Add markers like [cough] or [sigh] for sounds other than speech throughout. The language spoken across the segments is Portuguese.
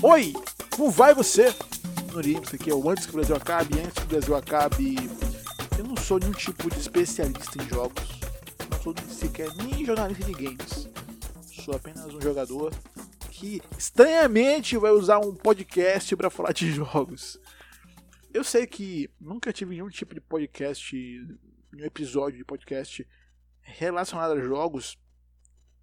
Oi, como vai você? Norim, isso aqui é o Antes que o Brasil acabe. Antes que o Brasil acabe, eu não sou nenhum tipo de especialista em jogos. Não sou sequer nem jornalista de games. Sou apenas um jogador que estranhamente vai usar um podcast para falar de [laughs] jogos. Eu sei que nunca tive nenhum tipo de podcast, nenhum episódio de podcast relacionado a jogos,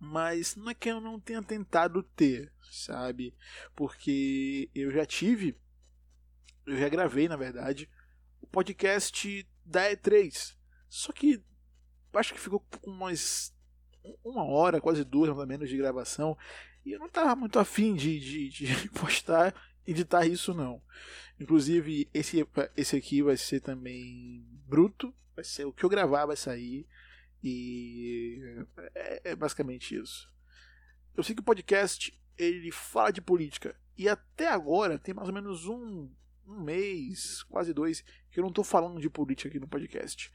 mas não é que eu não tenha tentado ter, sabe? Porque eu já tive, eu já gravei, na verdade, o podcast da E3. Só que acho que ficou com umas uma hora, quase duas mais ou menos de gravação. E eu não estava muito afim de, de, de [laughs] postar editar isso não. Inclusive, esse, esse aqui vai ser também bruto. Vai ser o que eu gravar, vai sair. E é, é basicamente isso. Eu sei que o podcast ele fala de política. E até agora tem mais ou menos um, um mês, quase dois, que eu não estou falando de política aqui no podcast.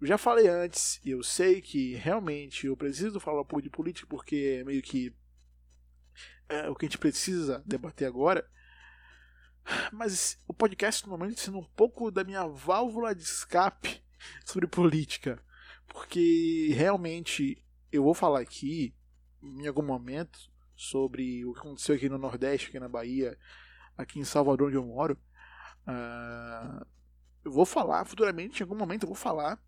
Eu já falei antes, e eu sei que realmente eu preciso falar um pouco de política, porque é meio que é, o que a gente precisa debater agora. Mas o podcast normalmente sendo um pouco da minha válvula de escape sobre política. Porque realmente eu vou falar aqui, em algum momento, sobre o que aconteceu aqui no Nordeste, aqui na Bahia, aqui em Salvador, onde eu moro. Uh, eu vou falar futuramente, em algum momento eu vou falar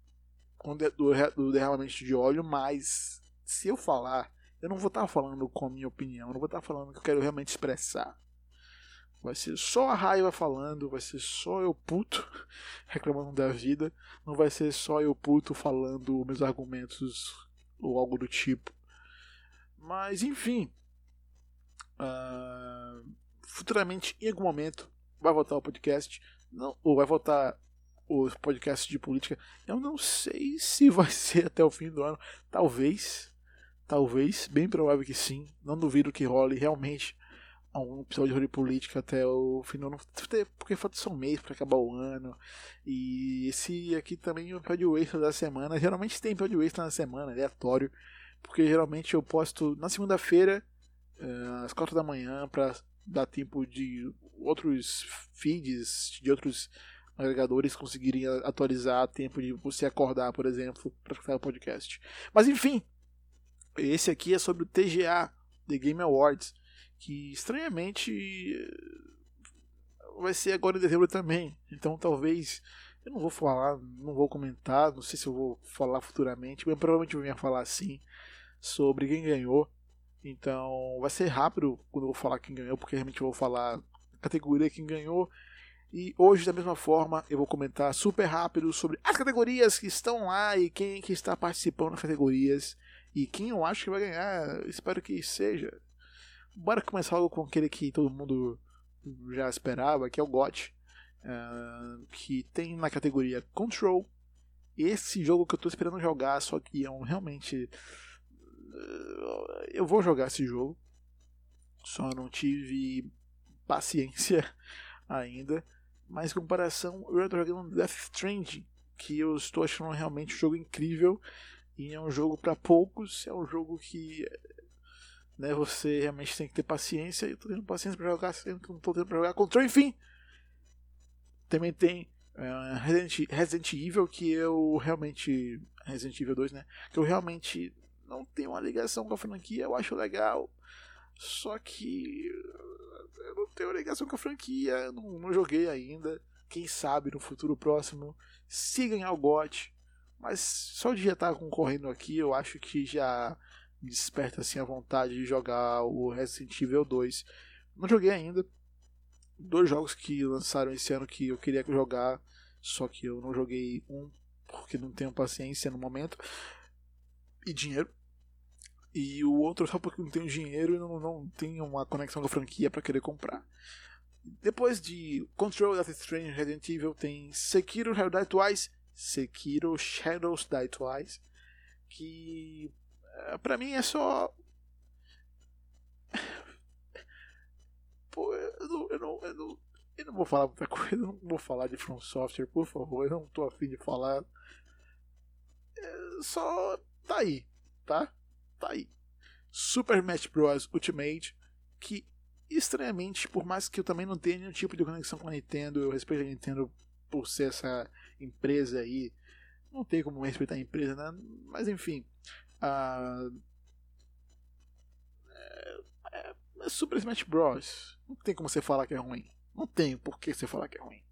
do, do derramamento de óleo, mas se eu falar, eu não vou estar falando com a minha opinião, eu não vou estar falando o que eu quero realmente expressar. Vai ser só a raiva falando, vai ser só eu puto [laughs] reclamando da vida, não vai ser só eu puto falando meus argumentos ou algo do tipo. Mas enfim, uh, futuramente, em algum momento, vai voltar o podcast, não, ou vai voltar os podcasts de política. Eu não sei [laughs] se vai ser até o fim do ano, talvez, talvez, bem provável que sim. Não duvido que role realmente algum episódio de política até o do ano, porque falta só um mês para acabar o ano. E esse aqui também é o episódio extra da semana. Geralmente tem episódio extra na semana, aleatório, porque geralmente eu posto na segunda-feira, uh, às quatro da manhã, para dar tempo de outros feeds, de outros agregadores conseguirem atualizar tempo de você acordar, por exemplo, para escutar o podcast. Mas enfim, esse aqui é sobre o TGA, The Game Awards que estranhamente vai ser agora em dezembro também. Então talvez eu não vou falar, não vou comentar, não sei se eu vou falar futuramente, mas provavelmente eu venha falar sim sobre quem ganhou. Então vai ser rápido quando eu vou falar quem ganhou, porque realmente eu vou falar a categoria quem ganhou. E hoje, da mesma forma, eu vou comentar super rápido sobre as categorias que estão lá e quem que está participando das categorias e quem eu acho que vai ganhar. Espero que seja bora começar logo com aquele que todo mundo já esperava, que é o GOT, uh, que tem na categoria Control. Esse jogo que eu estou esperando jogar, só que é um realmente. Uh, eu vou jogar esse jogo, só não tive paciência [laughs] ainda. Mas em comparação, eu estou jogando Death Stranding, que eu estou achando realmente um jogo incrível. E é um jogo para poucos, é um jogo que né? Você realmente tem que ter paciência. Eu tô tendo paciência para jogar, sendo que não tô tendo pra jogar control, enfim. Também tem uh, Resident, Resident Evil, que eu realmente. Resident Evil 2, né? Que eu realmente não tenho uma ligação com a franquia, eu acho legal. Só que eu não tenho ligação com a franquia, não, não joguei ainda. Quem sabe no futuro próximo, se ganhar o GOT. Mas só de já estar concorrendo aqui, eu acho que já desperta assim a vontade de jogar o Resident Evil 2. Não joguei ainda. Dois jogos que lançaram esse ano que eu queria jogar, só que eu não joguei um porque não tenho paciência no momento e dinheiro. E o outro só porque não tenho dinheiro e não, não tenho uma conexão com a franquia para querer comprar. Depois de Control, Death Strange Resident Evil, tem Sekiro Shadows Die Twice, Sekiro Shadows Die Twice, que é, pra mim é só. Pô, eu não, eu não, eu não, eu não vou falar muita [laughs] coisa, eu não vou falar de From Software, por favor, eu não tô afim de falar. É, só tá aí, tá? Tá aí. Super Smash Bros. Ultimate, que estranhamente, por mais que eu também não tenha nenhum tipo de conexão com a Nintendo, eu respeito a Nintendo por ser essa empresa aí. Não tem como respeitar a empresa, né? Mas enfim. Uh, é, é, Super Smash Bros. Não tem como você falar que é ruim. Não tem por que você falar que é ruim.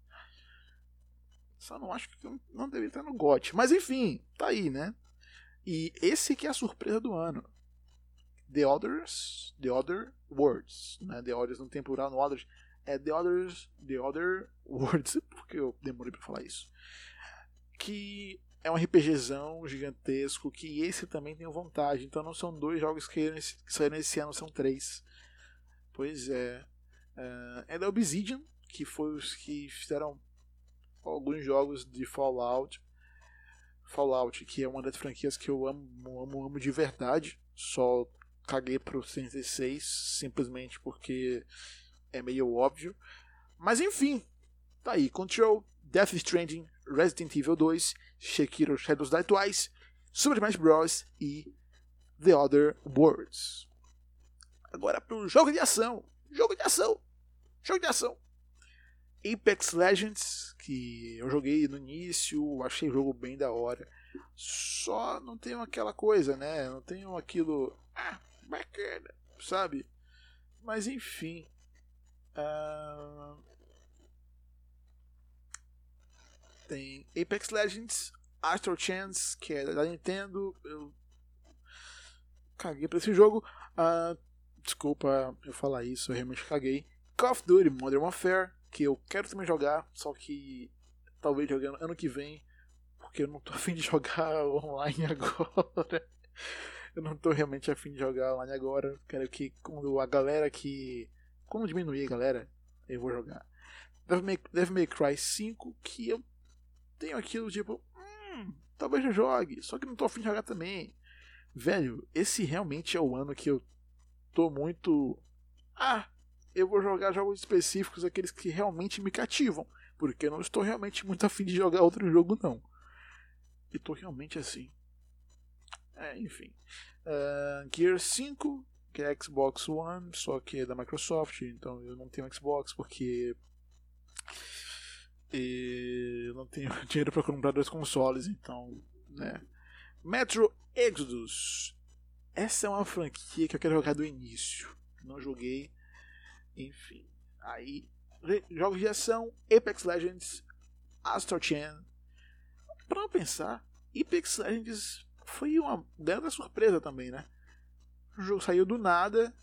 Só não acho que não deveria estar no GOT. Mas enfim, tá aí, né? E esse que é a surpresa do ano. The Others, The Other Words, né? The Others não tem plural no Others, é The Others, The Other Words, [laughs] porque eu demorei para falar isso. Que é um RPGzão gigantesco, que esse também tem vontade. Então não são dois jogos que, saíram esse ano, são três. Pois é. Uh, é da Obsidian, que foi os que fizeram alguns jogos de Fallout. Fallout, que é uma das franquias que eu amo, amo, amo de verdade. Só caguei pro 66 simplesmente porque é meio óbvio. Mas enfim, tá aí. Control, Death Stranding, Resident Evil 2, Shakiro Shadows Die Twice, Super Smash Bros. e The Other Worlds. Agora pro jogo de ação. Jogo de ação. Jogo de ação. Apex Legends, que eu joguei no início, achei o jogo bem da hora. Só não tenho aquela coisa, né? Não tenho aquilo. Ah, bacana, sabe? Mas enfim. Uh... Tem Apex Legends, Astro Chance, que é da Nintendo. Eu caguei pra esse jogo. Uh... Desculpa eu falar isso, eu realmente caguei. Call of Duty Modern Warfare, que eu quero também jogar, só que talvez jogando ano que vem, porque eu não tô [laughs] afim de jogar online [laughs] agora eu não tô realmente afim de jogar online agora. Quero que quando a galera que. Como diminuir a galera, eu vou jogar. Devil May, Devil May Cry 5, que eu tenho aquilo tipo. Hum, talvez eu jogue, só que não tô afim de jogar também. Velho, esse realmente é o ano que eu tô muito. Ah, eu vou jogar jogos específicos, aqueles que realmente me cativam. Porque eu não estou realmente muito [laughs] afim de jogar outro jogo, não. E tô realmente assim. É, enfim. Uh, Gear 5, que é Xbox One, só que é da Microsoft, então eu não tenho Xbox porque eu não tenho [laughs] dinheiro para comprar dois consoles, então, né. Metro Exodus. Essa é uma franquia que eu quero jogar do início. Não joguei. Enfim. Aí, jogos de ação, Apex Legends, Astro Chain. Para pensar, Apex Legends foi uma grande surpresa também, né? O jogo saiu do nada,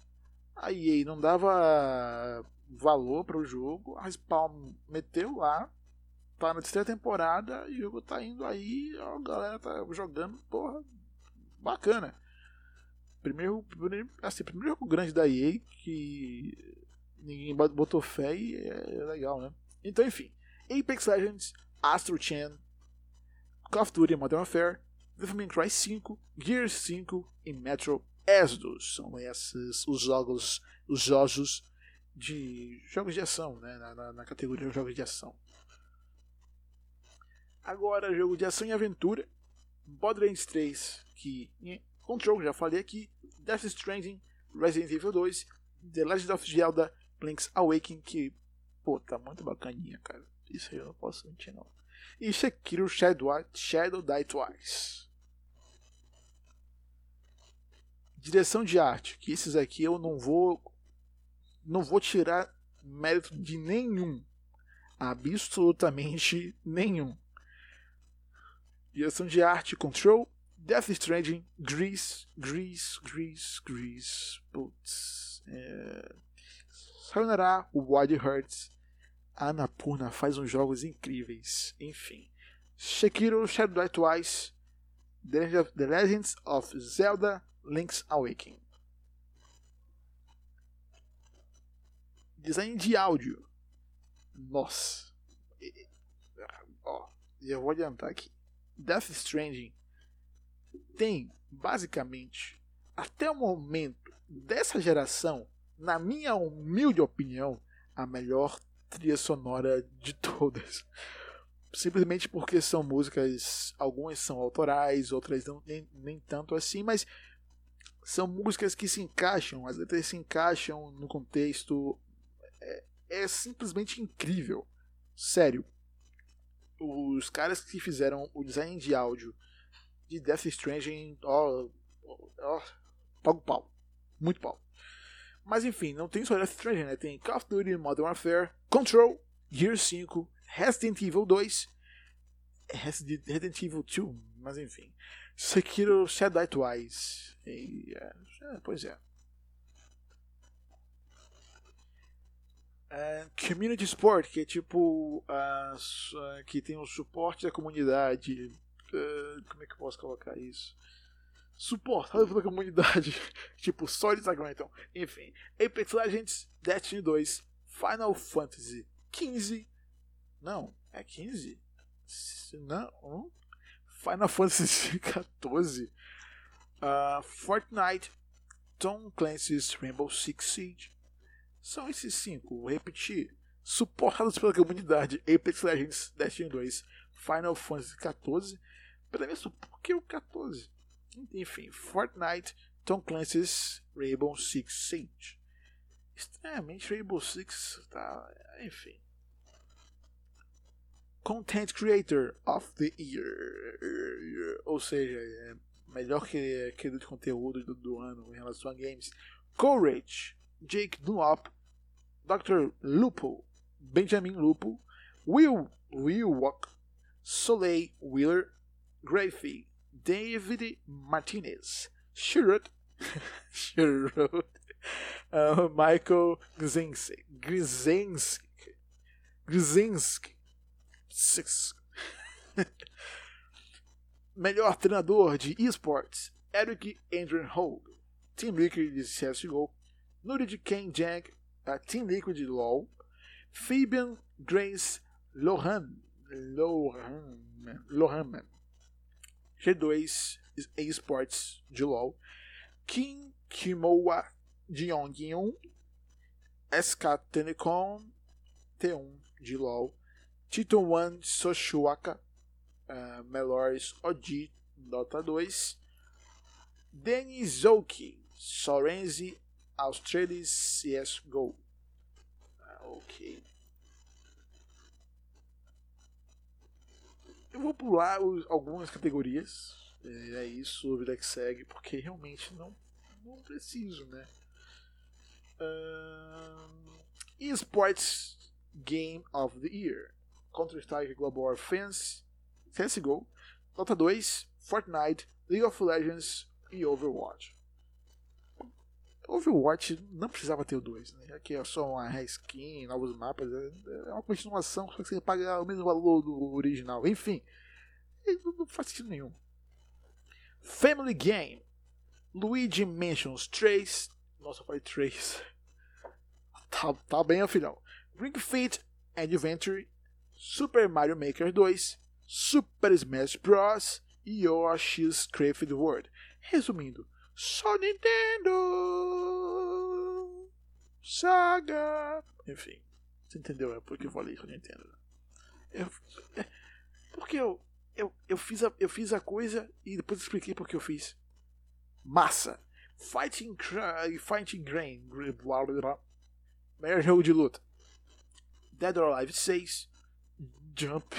a EA não dava valor para o jogo, a Respawn meteu lá, tá na terceira temporada e o jogo tá indo aí, a galera tá jogando, porra, bacana. Primeiro, primeiro, assim, primeiro jogo grande da EA que ninguém botou fé e é legal, né? Então, enfim, Apex Legends, Astro Chain, Call of Duty Modern Warfare, Devil May Cry 5, Gears 5 e Metro Exodus. São esses os jogos, os jogos de jogos de ação, né? na, na, na categoria jogos de ação. Agora, jogo de ação e aventura. Borderlands 3, que Control, já falei aqui. Death Stranding, Resident Evil 2, The Legend of Zelda, Link's Awakening, que, pô, tá muito bacaninha, cara. Isso aí eu não posso mentir, não. E Sekiro Shadow, Shadow Die Twice. Direção de arte, que esses aqui eu não vou não vou tirar mérito de nenhum. Absolutamente nenhum. Direção de arte, Control, Death Stranding, Grease, Grease, Grease, Grease, putz. É... Sayonara, Wild Hearts, Anapurna faz uns jogos incríveis. Enfim. Shakiro Shadow Die Twice. The Legends of Zelda Link's Awakening. Design de áudio. Nossa. Ó, já vou adiantar aqui. Death Stranding tem, basicamente, até o momento dessa geração, na minha humilde opinião, a melhor trilha sonora de todas. Simplesmente porque são músicas, algumas são autorais, outras não, nem, nem tanto assim, mas são músicas que se encaixam, as letras se encaixam no contexto. É, simplesmente incrível. Sério. Os caras que fizeram o design de áudio de Death Stranding, ó, ó, pago pau. Muito pau. Mas enfim, não tem só Death Stranding, né? Tem Call of Duty, Modern Warfare, Control, Gear 5, Resident Evil 2, Resident Evil 2, mas enfim. Sekiro Shadow Twice. E, é, é, pois é. É. Community Support, que é tipo. Uh, que tem o suporte da comunidade. Uh, como é que eu posso colocar isso? Suportado pela comunidade. [laughs] tipo, só Instagram, então. Enfim. Apex Legends, Destiny 2, Final Fantasy 15. Não, é 15? Não. Final Fantasy [laughs] XIV, uh, Fortnite, Tom Clancy's Rainbow Six Siege. São esses cinco, vou repetir, suportados pela comunidade Apex Legends, Destiny 2, Final Fantasy XIV. Pela minha por que o 14? Enfim, Fortnite, Tom Clancy's Rainbow Six Siege. Estranhamente, Rainbow Six tá. Enfim. Content Creator of the Year. Ou seja, é melhor que criador de conteúdo do, do, ano em relação a games. Courage, Jake Dunlop, Dr. Lupo, Benjamin Lupo, Will Wilwock, Soleil Wheeler, Gracie, David Martinez, Shirut, [laughs] Shirut, uh, Michael Gzinski, Gzinski, Six. [laughs] Melhor treinador de esportes: Eric Andrew Hogue. Team Liquid de CSGO. Nuri de Ken. Uh, Team Liquid LoL. Fabian Grace Lohan. Lohan. Lohan. G2 Esports de LoL. Kim Kimoa de Yongyun. SK Telecom T1 de LoL. Tito One Soshuaka, uh, Melores Odi, Dota 2, Denis Zouki, Sorenzi, Australis CSGO. Uh, ok. Eu vou pular os, algumas categorias. É, é isso, vida que segue, porque realmente não, não preciso, né? Uh, esports Game of the Year. Counter-Strike Global Offense, CSGO, Dota 2, Fortnite, League of Legends e Overwatch. Overwatch não precisava ter o 2, né? Aqui é só uma reskin, novos mapas, é, é uma continuação, só que você paga o mesmo valor do original. Enfim, não faz sentido nenhum. Family Game, Luigi Mansions 3. Nossa, falei 3. [laughs] Tá, tá bem, filhão. Ring Fit Adventure Super Mario Maker 2, Super Smash Bros. e Yoshi's Crafted World. Resumindo, só Nintendo! Saga! Enfim, você entendeu? É porque eu falei só Nintendo. Eu, é, porque eu, eu, eu, fiz a, eu fiz a coisa e depois expliquei porque eu fiz. Massa! Fighting, Fighting Grain. Melhor jogo de luta. Dead or Alive 6. Jump.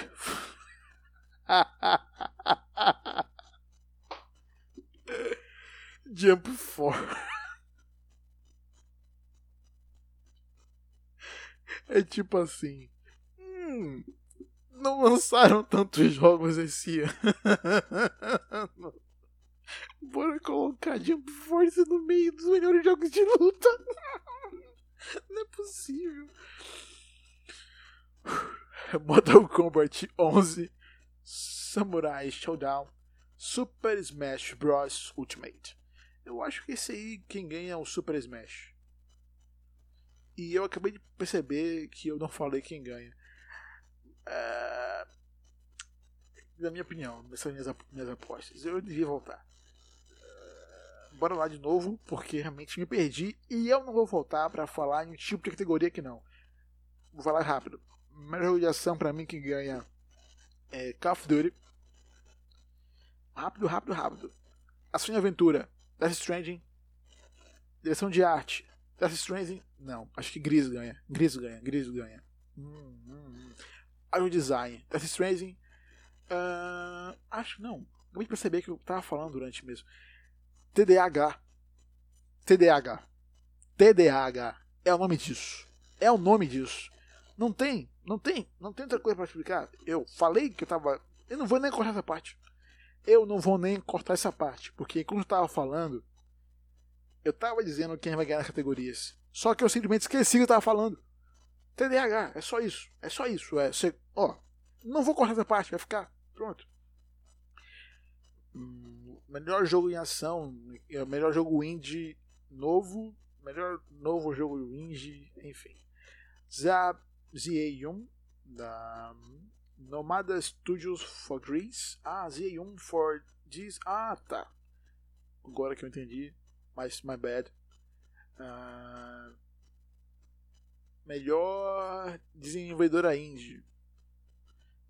[laughs] Jump 4. É tipo assim. Hum, não lançaram tantos jogos esse ano. [laughs] Bora colocar Jump Force no meio dos melhores jogos de luta. [laughs] Não é possível. [sighs] Mortal Kombat 11, Samurai Showdown, Super Smash Bros. Ultimate. Eu acho que esse aí quem ganha é o Super Smash. E eu acabei de perceber que eu não falei quem ganha. É... Na minha opinião, nessas minhas, minhas apostas, eu devia voltar. É... Bora lá de novo, porque realmente me perdi e eu não vou voltar para falar em um tipo de categoria que não. Vou falar rápido melhor de ação pra mim que ganha é Call of Duty. Rápido, rápido, rápido. Ação e aventura. Death Stranding. Direção de arte. Death Stranding, não. Acho que Gris ganha. Gris ganha, Gris ganha. Hum, hum, hum. design. Death Stranding. Uh, acho, não. Acabei de perceber que eu tava falando durante mesmo. TDAH. TDAH. TDAH. É o nome disso. É o nome disso. Não tem, não tem, não tem outra coisa para explicar. Eu falei que eu tava. Eu não vou nem cortar essa parte. Eu não vou nem cortar essa parte. Porque quando eu tava falando, eu tava dizendo quem vai ganhar nas categorias. Só que eu simplesmente esqueci que eu tava falando. TDAH, é só isso. É só isso. É, você, ó, não vou cortar essa parte, vai ficar. Pronto. Melhor jogo em ação, é, melhor jogo indie novo, melhor novo jogo indie, enfim. Zab ZA1 da Nomada Studios for Greece. Ah, ZA1 for this. Ah, tá. Agora que eu entendi, mas my bad. Uh, melhor desenvolvedora indie.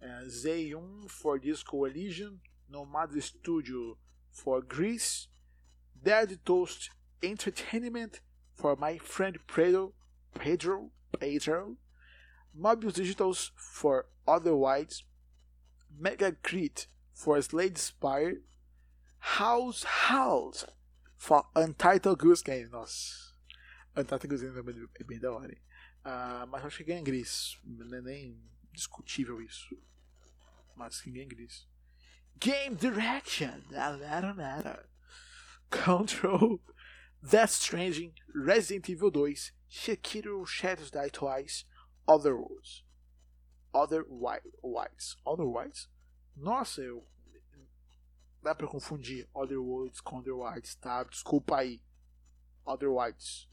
Uh, Z1 for this coalition. Nomad Studio for Greece. Dead Toast Entertainment for my friend Pedro. Pedro. Pedro. Mobius Digitals for Otherwise. Mega Crit for Slade Spire. House House Untitled Goose Game. Nossa. Untitled Goose Game é bem da hora, hein? Uh, mas acho que ganha gris. Não é nem discutível isso. Mas que ganha gris. Game Direction. Nada, nada. Control. Death Stranding. Resident Evil 2. Shakiro Shadows Die Twice. Otherwise. Otherwise. Otherwise? Nossa, eu. Dá pra confundir Otherwise com Otherwise, tá? Desculpa aí. Otherwise.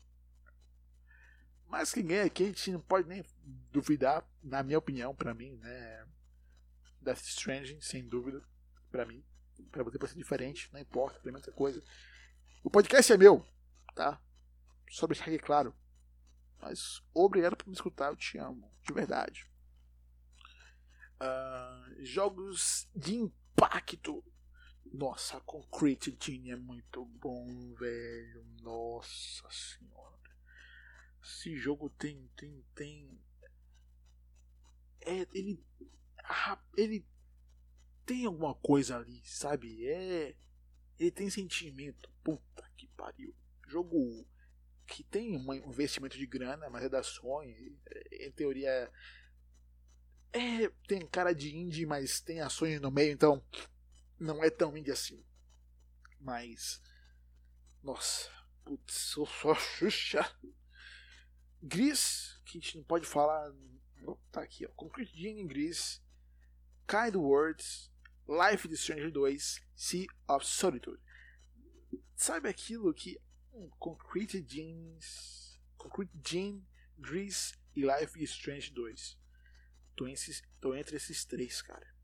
Mas quem ganha aqui a gente não pode nem duvidar, na minha opinião, pra mim, né? Death Stranding, sem dúvida, pra mim. Pra você pode ser diferente, não importa, pra mim outra coisa. O podcast é meu, tá? Só deixar aqui claro. Mas obrigado por me escutar, eu te amo, de verdade. Uh, jogos de impacto. Nossa, a Concrete Genie é muito bom, velho. Nossa senhora. Esse jogo tem. tem. tem. É, ele. Ele tem alguma coisa ali, sabe? É. Ele tem sentimento. Puta que pariu. Jogo que tem um investimento de grana, mas é da Sony. É, em teoria é, tem cara de indie, mas tem ações no meio, então não é tão indie assim. Mas nossa, putz, sou só Xuxa. Gris, que a gente não pode falar. Tá aqui, ó. Concrete Genie Gris, Kind Words, Life is Strange 2, Sea of Solitude. Sabe aquilo que Concrete Jeans, Concrete Gene, Grease e Life is Strange 2. Tô, tô entre esses três, cara.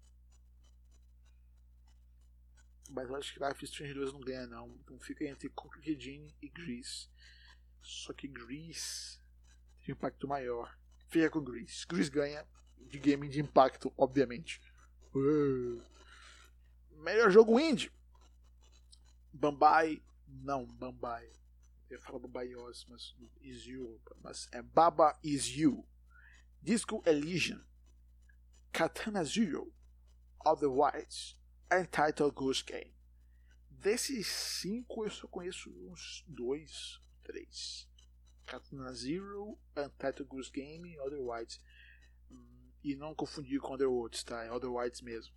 Mas acho que Life is Strange 2 não ganha, não. Então fica entre Concrete Gene e Grease. Só que Grease tem impacto maior. Fica com Grease. Grease ganha de game de impacto, obviamente. Uh. Melhor jogo indie. Bambai não, Bambai. Eu falo Bambaios, mas is you. Mas é Baba is you. Disco Elysian. Katana Zero. Otherwise. Entitled Goose Game. Desses cinco eu só conheço uns dois, três. Katana Zero, Untitled Goose Game Otherwise. Hum, e não confundir com Otherworlds, tá? É Otherwise mesmo.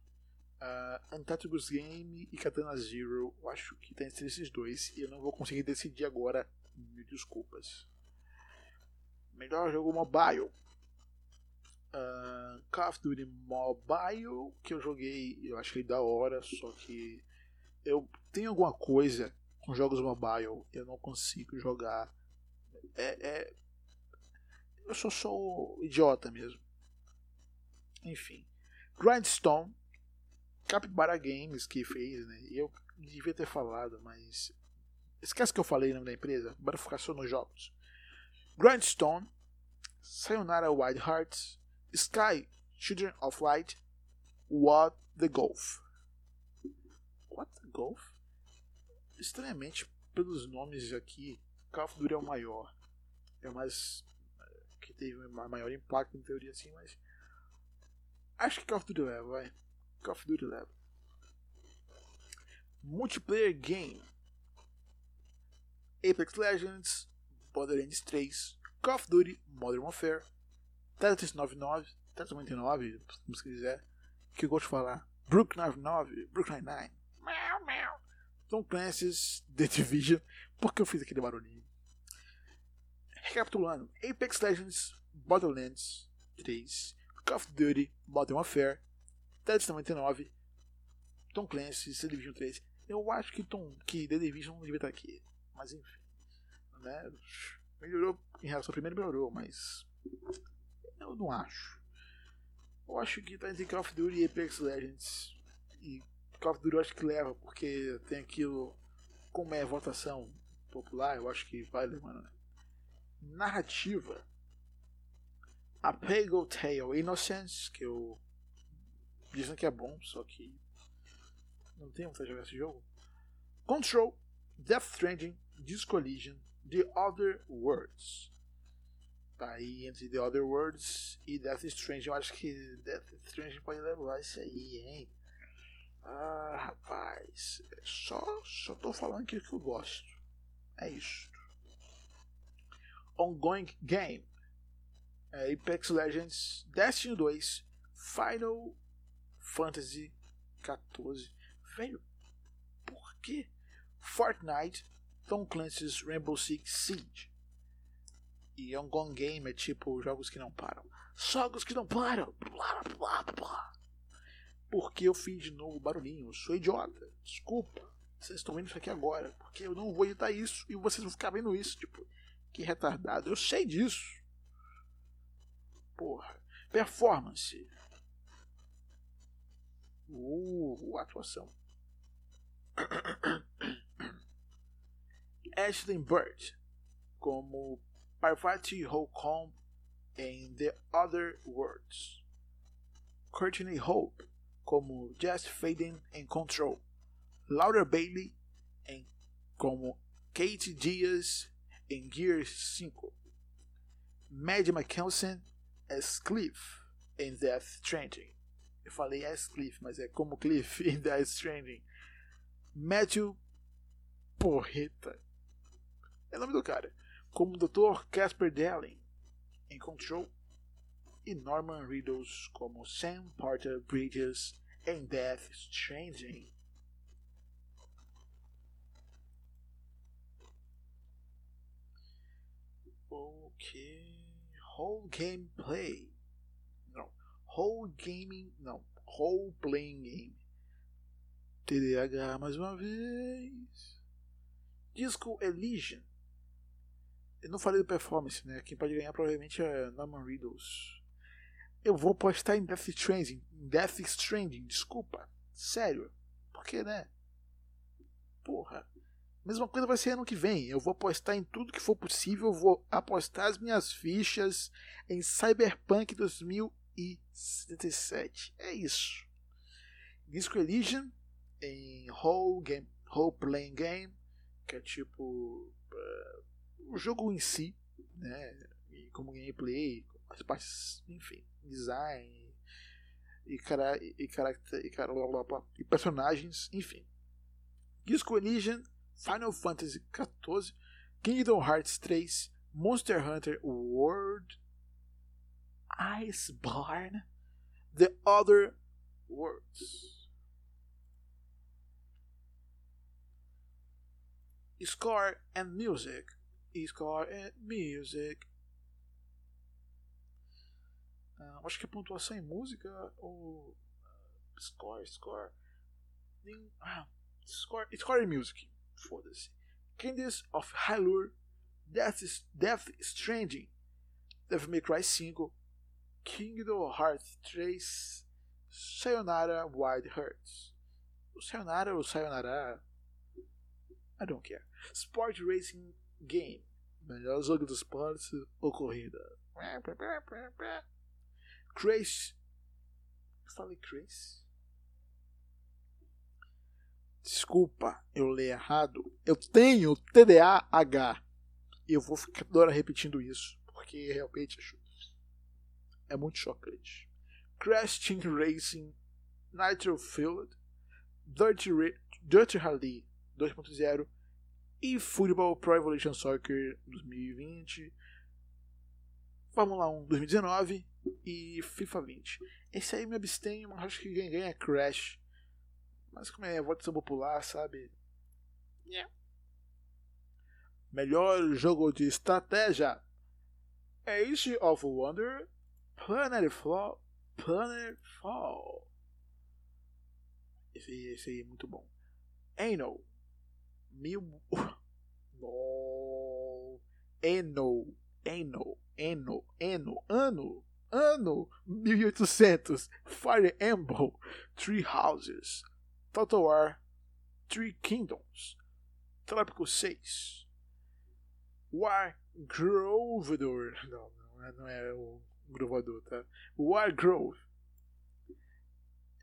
Uh, Untitled Goose Game e Katana Zero, eu acho que tem entre esses dois e eu não vou conseguir decidir agora. Mil desculpas. Melhor jogo mobile. Uh, Call of Duty Mobile, que eu joguei, eu achei da hora, só que eu tenho alguma coisa com jogos mobile, eu não consigo jogar. É, é eu sou só idiota mesmo. Enfim. Grindstone Capybara Games que fez, né? Eu devia ter falado, mas. Esquece que eu falei o nome da empresa, bora ficar só nos jogos. Grindstone, Sayonara Wild Hearts, Sky, Children of Light, What the Golf. What the Golf? Estranhamente, pelos nomes aqui, Call of Duty é o maior. É o mais. que teve um maior impacto em teoria assim, mas. Acho que Call of Duty leva, vai. Call of Duty leva. Multiplayer Game. Apex Legends, Borderlands 3, Call of Duty, Modern Warfare, Tetris 99, Tetris 99, como se quiser, que eu gosto de falar, Brook 99, Brook 99, Meow, meow. Tom Clancy's The Division, porque eu fiz aquele barulhinho. Recapitulando, Apex Legends, Borderlands 3, Call of Duty, Modern Warfare, Tetris 99, Tom Clancy's The Division 3. Eu acho que, Tom, que The Division não devia estar aqui. Mas enfim. Né? Melhorou em relação ao primeiro, melhorou, mas. Eu não acho. Eu acho que tá entre Call of Duty e Apex Legends. E Call of Duty eu acho que leva, porque tem aquilo. Como é votação popular, eu acho que vai. Né? Narrativa. A Pale Tale Innocence, que eu. Dizem que é bom, só que. Não tenho vontade de jogar esse jogo. Control. Death Stranding. Discollision, The Other Worlds. Tá aí entre The Other Worlds e Death Stranding. Eu acho que Death Stranding pode levar isso aí, hein? Ah, rapaz. Só, só tô falando aquilo que eu gosto. É isso. Ongoing Game. É Apex Legends, Destiny 2, Final Fantasy 14. Velho, por que Fortnite Tom Clancy's Rainbow Six Siege. E é um gone game, é tipo jogos que não param. Jogos que não param. Blá, blá, blá. Porque eu fiz de novo barulhinho. Eu sou idiota. Desculpa. Vocês estão vendo isso aqui agora. Porque eu não vou editar isso e vocês vão ficar vendo isso. Tipo, que retardado. Eu sei disso. Porra. Performance. Uh, atuação. [coughs] Ashley Bird como Parvati Holcomb em The Other Worlds, Courtney Hope como Jess Faden em Control, Laura Bailey em, como Kate Diaz em Gears 5, Maddie McKelson as Cliff em Death Stranding. Eu falei as Cliff, mas é como Cliff [laughs] em Death Stranding. Matthew Porreta é o nome do cara. Como Dr. Casper Delling em Control e Norman Reedus como Sam Porter Bridges em Death Stranding. Ok. Whole gameplay. Não. Whole gaming. Não. Whole playing game. TDAH mais uma vez. Disco Elysian. Eu não falei do performance, né? Quem pode ganhar provavelmente é Norman Riddles. Eu vou postar em Death Stranding. Death Stranding, desculpa. Sério. Porque, né? Porra. Mesma coisa vai ser ano que vem. Eu vou apostar em tudo que for possível. Eu vou apostar as minhas fichas em Cyberpunk 2077. É isso. Disco Elysian em Whole, game, whole Playing Game, que é tipo. Uh, o jogo em si, né, como gameplay, as partes, enfim, design e cara e caracter e, cara, blá, blá, blá, e personagens, enfim. Disco Elysian, Final Fantasy XIV, Kingdom Hearts 3, Monster Hunter World, Iceborne, The Other Worlds. Score and Music Score and Music. Uh, acho que é pontuação em música ou. Uh, score, score. ah, score, score em music. Foda-se. Candice of Hyrule, Death, Death Stranding, Devil May Cry 5, Kingdom Hearts 3, Sayonara Wild Hearts. O Sayonara ou Sayonara. I don't care. Sport Racing Game. Melhor jogo do esporte ou corrida. Chris. Eu falei Chris? Desculpa, eu li errado. Eu tenho TDAH. eu vou ficar toda hora repetindo isso, porque realmente é muito chocante. Crash Team Racing, Nitro Field, Dirty, Dirty Rally 2.0 e Football Pro Evolution Soccer 2020, Fórmula 1 2019 e FIFA 20. Esse aí me abstém, mas acho que quem ganha é Crash. Mas como é votação popular, sabe? Yeah. Melhor jogo de estratégia: Age of Wonder, Planet Fall, Planet Fall. Esse, esse aí é muito bom. Anno. Mil. [laughs] No. Eno. Eno. Eno. Eno. Ano. Ano 1800. Fire Emblem. Three Houses. Total War. Three Kingdoms. Trópico 6. War Grovedor. Não, não é, não é o Grovador, tá? War Grove.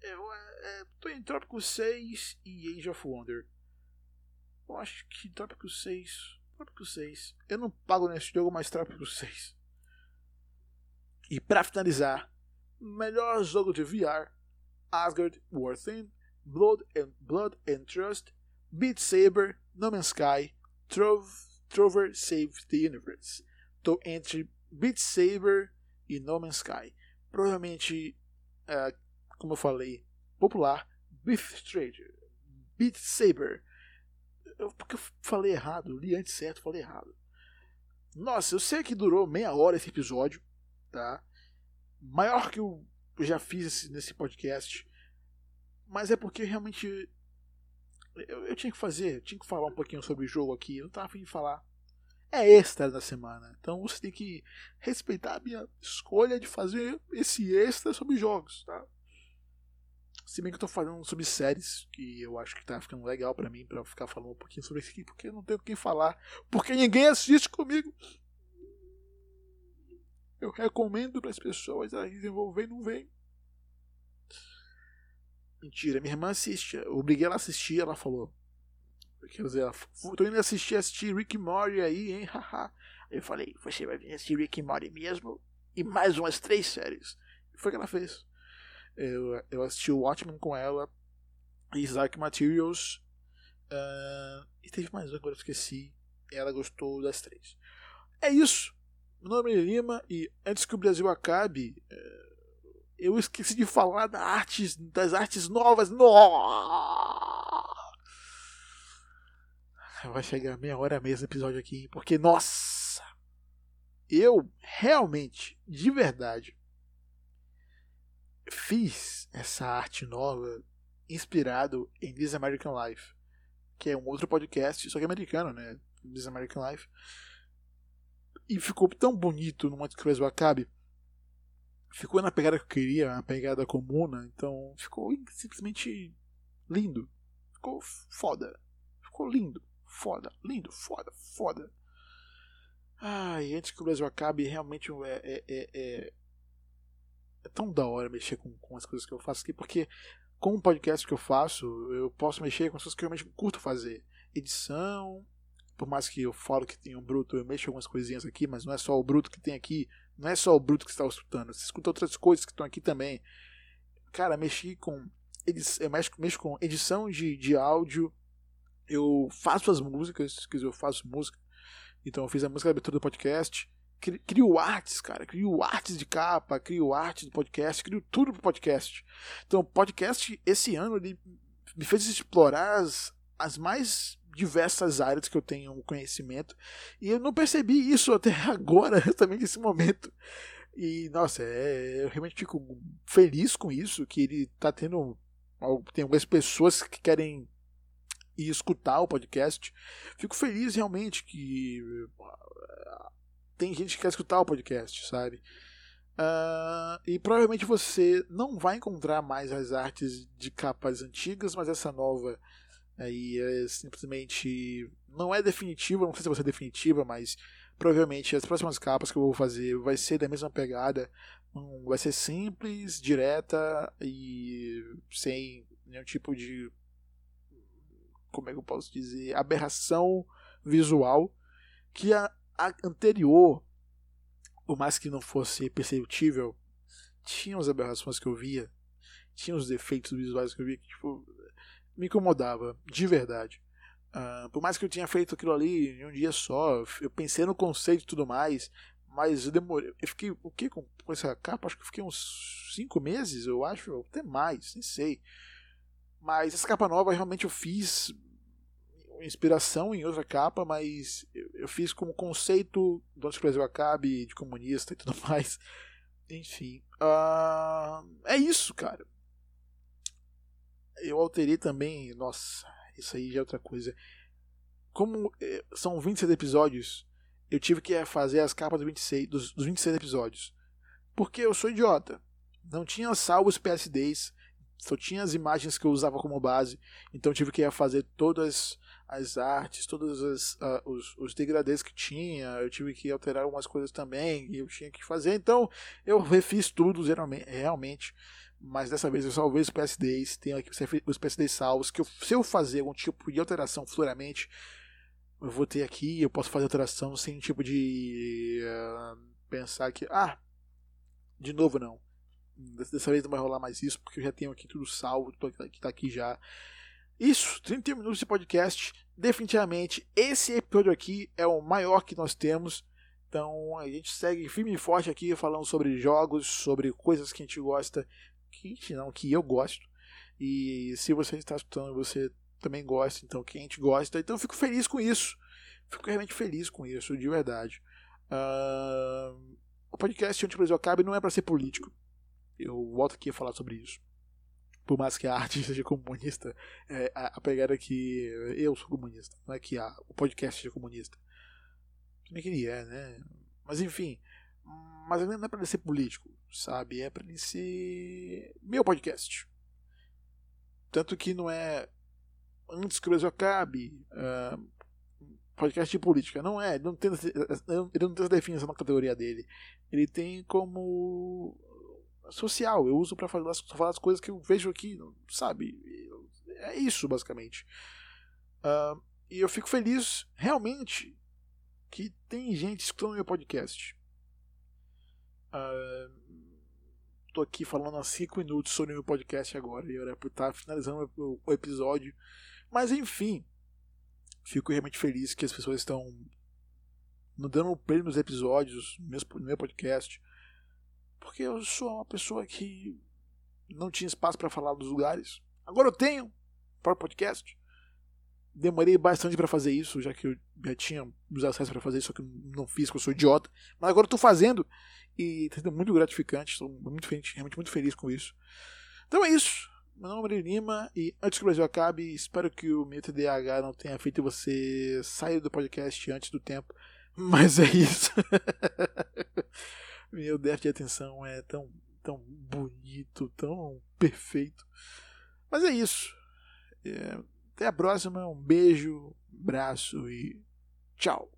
Eu é, tô em Trópico 6 e Age of Wonder. Eu acho que Trópico 6. Trópico 6. Eu não pago nesse jogo, mas Trópico 6. E para finalizar, melhor jogo de VR: Asgard Within, Blood and, Blood and Trust, Beat Saber, No Man's Sky, Trove, Trover Save the Universe. Tô entre Beat Saber e No Man's Sky. Provavelmente, uh, como eu falei, popular, Beat Stranger, Beat Saber. Eu, porque eu falei errado, li antes certo, falei errado. Nossa, eu sei que durou meia hora esse episódio, tá? Maior que eu já fiz nesse podcast. Mas é porque realmente eu, eu, tinha que fazer, tinha que falar um pouquinho sobre o jogo aqui. Eu não tava afim de falar. É extra da semana. Então você tem que respeitar a minha escolha de fazer esse extra sobre jogos, tá? Se bem que eu tô falando sobre séries, que eu acho que tá ficando legal para mim, para ficar falando um pouquinho sobre isso aqui, porque eu não tenho quem falar, porque ninguém assiste comigo. Eu recomendo para as pessoas, elas desenvolver não vem. Mentira, minha irmã assiste. Eu obriguei ela a assistir, ela falou. Quer dizer, ela, tô indo assistir, assistir Rick Mori aí, hein, [laughs] haha. Eu falei, você vai vir assistir Rick Mori mesmo? E mais umas três séries. E foi o que ela fez. Eu, eu assisti o Watchmen com ela, Isaac Materials, uh, e teve mais uma, agora eu esqueci. Ela gostou das três. É isso. Meu nome é Lima e antes que o Brasil acabe, uh, eu esqueci de falar das artes, das artes novas. No! Vai chegar meia hora mesmo episódio aqui, porque nossa! Eu realmente, de verdade, fiz essa arte nova inspirado em This American Life, que é um outro podcast, só que americano, né? This American Life. E ficou tão bonito no o Brasil acabe. Ficou na pegada que eu queria, na pegada comuna, então ficou simplesmente lindo. Ficou foda. Ficou lindo. Foda, lindo, foda, foda. Ai, antes que o Brasil acabe, realmente é, é, é, é é tão da hora mexer com, com as coisas que eu faço aqui, porque com o podcast que eu faço, eu posso mexer com as coisas que eu realmente curto fazer. Edição, por mais que eu falo que tem um bruto, eu mexo algumas coisinhas aqui, mas não é só o bruto que tem aqui, não é só o bruto que está escutando, você escuta outras coisas que estão aqui também. Cara, mexi com eu mexo, mexo com edição de, de áudio, eu faço as músicas, quer dizer, eu faço música. Então eu fiz a música da abertura do podcast crio artes, cara, crio artes de capa, crio arte do podcast, crio tudo pro podcast. Então, o podcast esse ano ele me fez explorar as, as mais diversas áreas que eu tenho conhecimento e eu não percebi isso até [laughs] agora, também nesse momento. E nossa, é, eu realmente fico feliz com isso, que ele tá tendo tem algumas pessoas que querem ir escutar o podcast. Fico feliz realmente que tem gente que quer escutar o podcast, sabe? Uh, e provavelmente você não vai encontrar mais as artes de capas antigas, mas essa nova aí é simplesmente não é definitiva, não sei se vai ser definitiva, mas provavelmente as próximas capas que eu vou fazer vai ser da mesma pegada, vai ser simples, direta e sem nenhum tipo de como é que eu posso dizer, aberração visual que a anterior, por mais que não fosse perceptível, tinha as aberrações que eu via, tinha os defeitos visuais que eu via que tipo, me incomodava, de verdade. Uh, por mais que eu tenha feito aquilo ali em um dia só, eu pensei no conceito e tudo mais, mas eu demorei. Eu fiquei o que com, com essa capa? Acho que eu fiquei uns 5 meses, eu acho, até mais, nem sei. Mas essa capa nova realmente eu fiz inspiração em outra capa, mas eu fiz como conceito do onde o Brasil acabe, de comunista e tudo [laughs] mais. Enfim. Uh, é isso, cara. Eu alterei também. Nossa, isso aí já é outra coisa. Como eh, são 26 episódios, eu tive que fazer as capas dos 26, dos, dos 26 episódios. Porque eu sou idiota. Não tinha salvo os PSDs, só tinha as imagens que eu usava como base, então tive que fazer todas as artes, todos as, uh, os, os degradês que tinha, eu tive que alterar algumas coisas também, e eu tinha que fazer, então eu refiz tudo realmente mas dessa vez eu salvei os PSDs, tenho aqui os PSDs salvos, que eu, se eu fazer algum tipo de alteração futuramente, eu vou ter aqui, eu posso fazer alteração sem tipo de uh, pensar que, ah, de novo não. Dessa vez não vai rolar mais isso, porque eu já tenho aqui tudo salvo, tudo que tá aqui já. Isso, 31 minutos de podcast. Definitivamente, esse episódio aqui é o maior que nós temos. Então a gente segue firme e forte aqui falando sobre jogos, sobre coisas que a gente gosta que não, que eu gosto. E se você está escutando, você também gosta, então quem a gente gosta, então eu fico feliz com isso. Fico realmente feliz com isso, de verdade. Uh, o podcast Brasil Acabe não é para ser político. Eu volto aqui a falar sobre isso. Por mais que a arte seja comunista, é, a, a pegada que eu sou comunista, não é que a, o podcast seja comunista. É que ele é, né? Mas enfim, mas não é para ser político, sabe? É para ele ser meu podcast. Tanto que não é antes que o Brasil acabe, uh, podcast de política. Não é, ele não tem, ele não tem essa definição na categoria dele. Ele tem como social. Eu uso para falar, falar as coisas que eu vejo aqui, sabe? É isso, basicamente. Uh, e eu fico feliz, realmente, que tem gente escutando meu podcast. Uh, tô aqui falando há 5 minutos sobre meu podcast agora e era por estar finalizando o, episódio. Mas enfim, fico realmente feliz que as pessoas estão dando prêmio nos episódios no meu podcast. Porque eu sou uma pessoa que não tinha espaço para falar dos lugares. Agora eu tenho para o podcast. Demorei bastante para fazer isso, já que eu já tinha os acessos para fazer isso, só que não fiz, porque eu sou idiota. Mas agora eu tô fazendo e tá sendo muito gratificante. Estou muito feliz, realmente muito feliz com isso. Então é isso. Meu nome é Lima e antes que o Brasil acabe, espero que o meu TDAH não tenha feito você sair do podcast antes do tempo. Mas é isso. [laughs] meu déficit de atenção é tão, tão bonito, tão perfeito. Mas é isso. É, até a próxima. Um beijo, abraço e tchau.